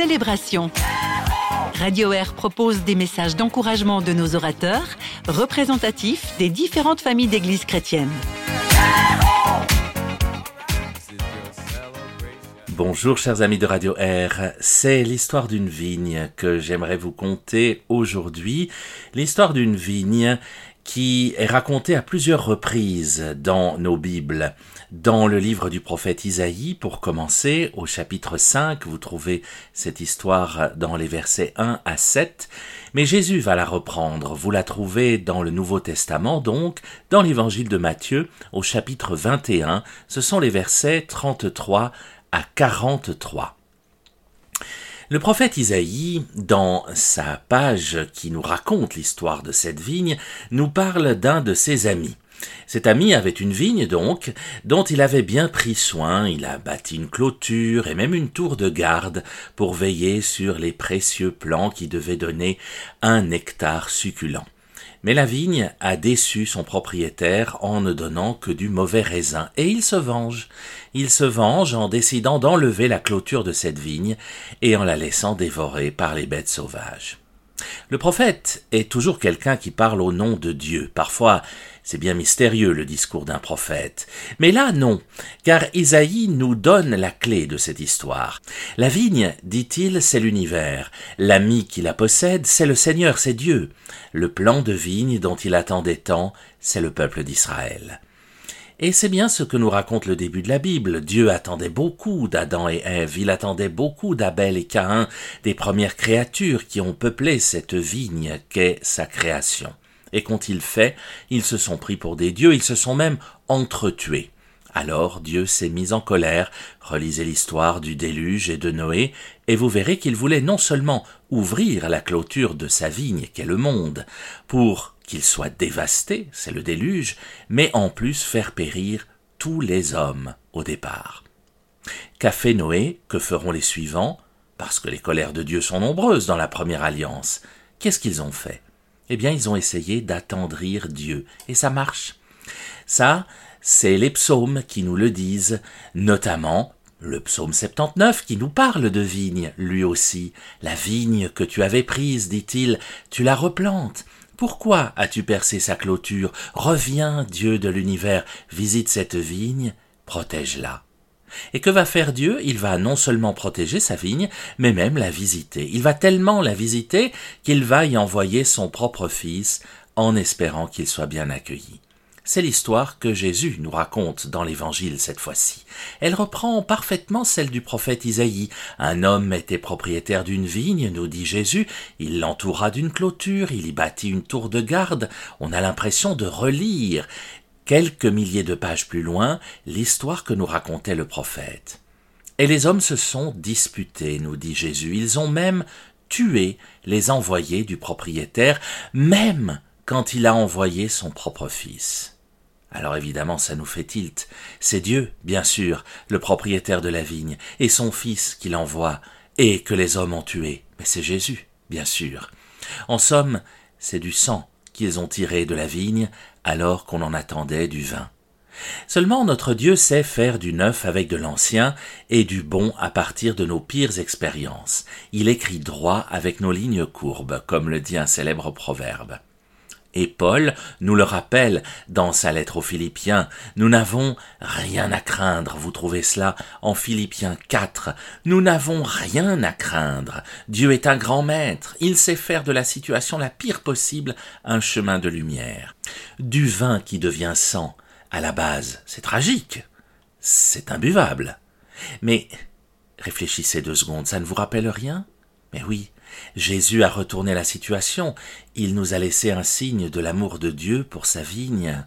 célébration. Radio Air propose des messages d'encouragement de nos orateurs, représentatifs des différentes familles d'églises chrétiennes. Bonjour chers amis de Radio Air, c'est l'histoire d'une vigne que j'aimerais vous conter aujourd'hui, l'histoire d'une vigne qui est racontée à plusieurs reprises dans nos Bibles. Dans le livre du prophète Isaïe, pour commencer, au chapitre 5, vous trouvez cette histoire dans les versets 1 à 7, mais Jésus va la reprendre. Vous la trouvez dans le Nouveau Testament, donc, dans l'évangile de Matthieu, au chapitre 21, ce sont les versets 33 à 43. Le prophète Isaïe, dans sa page qui nous raconte l'histoire de cette vigne, nous parle d'un de ses amis. Cet ami avait une vigne donc, dont il avait bien pris soin, il a bâti une clôture et même une tour de garde pour veiller sur les précieux plants qui devaient donner un nectar succulent. Mais la vigne a déçu son propriétaire en ne donnant que du mauvais raisin, et il se venge. Il se venge en décidant d'enlever la clôture de cette vigne et en la laissant dévorer par les bêtes sauvages. Le prophète est toujours quelqu'un qui parle au nom de Dieu. Parfois, c'est bien mystérieux le discours d'un prophète. Mais là, non, car Isaïe nous donne la clé de cette histoire. La vigne, dit-il, c'est l'univers. L'ami qui la possède, c'est le Seigneur, c'est Dieu. Le plan de vigne dont il attendait tant, c'est le peuple d'Israël. Et c'est bien ce que nous raconte le début de la Bible. Dieu attendait beaucoup d'Adam et Ève, il attendait beaucoup d'Abel et Caïn, des premières créatures qui ont peuplé cette vigne qu'est sa création. Et qu'ont-ils fait? Ils se sont pris pour des dieux, ils se sont même entretués. Alors Dieu s'est mis en colère, relisez l'histoire du déluge et de Noé, et vous verrez qu'il voulait non seulement ouvrir la clôture de sa vigne qu'est le monde, pour qu'il soit dévasté, c'est le déluge, mais en plus faire périr tous les hommes au départ. Qu'a fait Noé Que feront les suivants? Parce que les colères de Dieu sont nombreuses dans la première alliance. Qu'est-ce qu'ils ont fait? Eh bien, ils ont essayé d'attendrir Dieu, et ça marche. Ça, c'est les psaumes qui nous le disent, notamment le psaume 79 qui nous parle de vigne, lui aussi. La vigne que tu avais prise, dit-il, tu la replantes. Pourquoi as-tu percé sa clôture? Reviens, Dieu de l'univers, visite cette vigne, protège-la. Et que va faire Dieu? Il va non seulement protéger sa vigne, mais même la visiter. Il va tellement la visiter qu'il va y envoyer son propre fils en espérant qu'il soit bien accueilli. C'est l'histoire que Jésus nous raconte dans l'Évangile cette fois-ci. Elle reprend parfaitement celle du prophète Isaïe. Un homme était propriétaire d'une vigne, nous dit Jésus, il l'entoura d'une clôture, il y bâtit une tour de garde. On a l'impression de relire, quelques milliers de pages plus loin, l'histoire que nous racontait le prophète. Et les hommes se sont disputés, nous dit Jésus. Ils ont même tué les envoyés du propriétaire, même quand il a envoyé son propre fils. Alors évidemment, ça nous fait tilt. C'est Dieu, bien sûr, le propriétaire de la vigne, et son fils qui l'envoie, et que les hommes ont tué. Mais c'est Jésus, bien sûr. En somme, c'est du sang qu'ils ont tiré de la vigne alors qu'on en attendait du vin. Seulement notre Dieu sait faire du neuf avec de l'ancien et du bon à partir de nos pires expériences. Il écrit droit avec nos lignes courbes, comme le dit un célèbre proverbe. Et Paul nous le rappelle dans sa lettre aux Philippiens, nous n'avons rien à craindre, vous trouvez cela en Philippiens 4, nous n'avons rien à craindre, Dieu est un grand maître, il sait faire de la situation la pire possible un chemin de lumière. Du vin qui devient sang, à la base, c'est tragique, c'est imbuvable. Mais réfléchissez deux secondes, ça ne vous rappelle rien? Mais oui, Jésus a retourné la situation, il nous a laissé un signe de l'amour de Dieu pour sa vigne,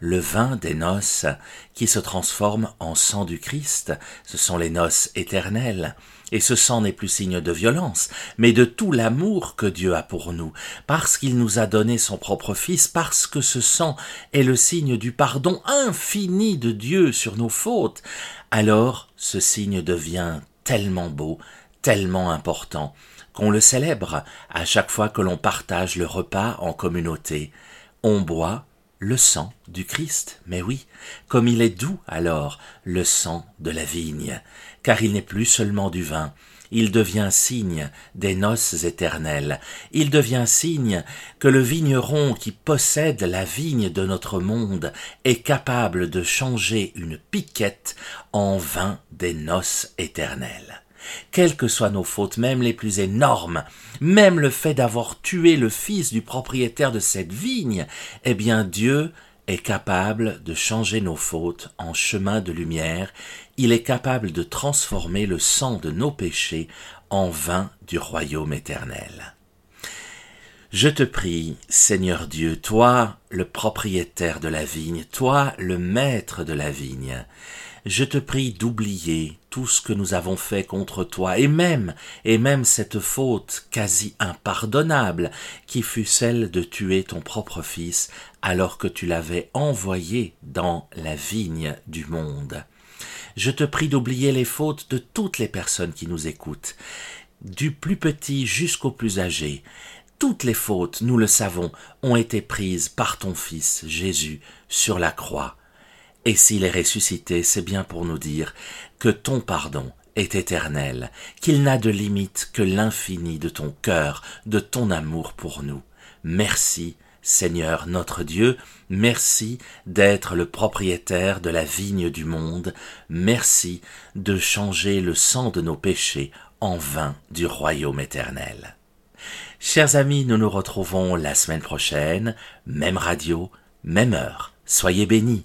le vin des noces qui se transforme en sang du Christ, ce sont les noces éternelles, et ce sang n'est plus signe de violence, mais de tout l'amour que Dieu a pour nous, parce qu'il nous a donné son propre Fils, parce que ce sang est le signe du pardon infini de Dieu sur nos fautes, alors ce signe devient tellement beau, tellement important, qu'on le célèbre à chaque fois que l'on partage le repas en communauté. On boit le sang du Christ. Mais oui, comme il est doux alors le sang de la vigne, car il n'est plus seulement du vin, il devient signe des noces éternelles, il devient signe que le vigneron qui possède la vigne de notre monde est capable de changer une piquette en vin des noces éternelles. Quelles que soient nos fautes, même les plus énormes, même le fait d'avoir tué le fils du propriétaire de cette vigne, eh bien Dieu est capable de changer nos fautes en chemin de lumière, il est capable de transformer le sang de nos péchés en vin du royaume éternel. Je te prie, Seigneur Dieu, toi le propriétaire de la vigne, toi le maître de la vigne, je te prie d'oublier tout ce que nous avons fait contre toi, et même, et même cette faute quasi impardonnable, qui fut celle de tuer ton propre fils, alors que tu l'avais envoyé dans la vigne du monde. Je te prie d'oublier les fautes de toutes les personnes qui nous écoutent, du plus petit jusqu'au plus âgé. Toutes les fautes, nous le savons, ont été prises par ton Fils Jésus sur la croix. Et s'il est ressuscité, c'est bien pour nous dire que ton pardon est éternel, qu'il n'a de limite que l'infini de ton cœur, de ton amour pour nous. Merci, Seigneur notre Dieu, merci d'être le propriétaire de la vigne du monde, merci de changer le sang de nos péchés en vin du royaume éternel. Chers amis, nous nous retrouvons la semaine prochaine, même radio, même heure. Soyez bénis.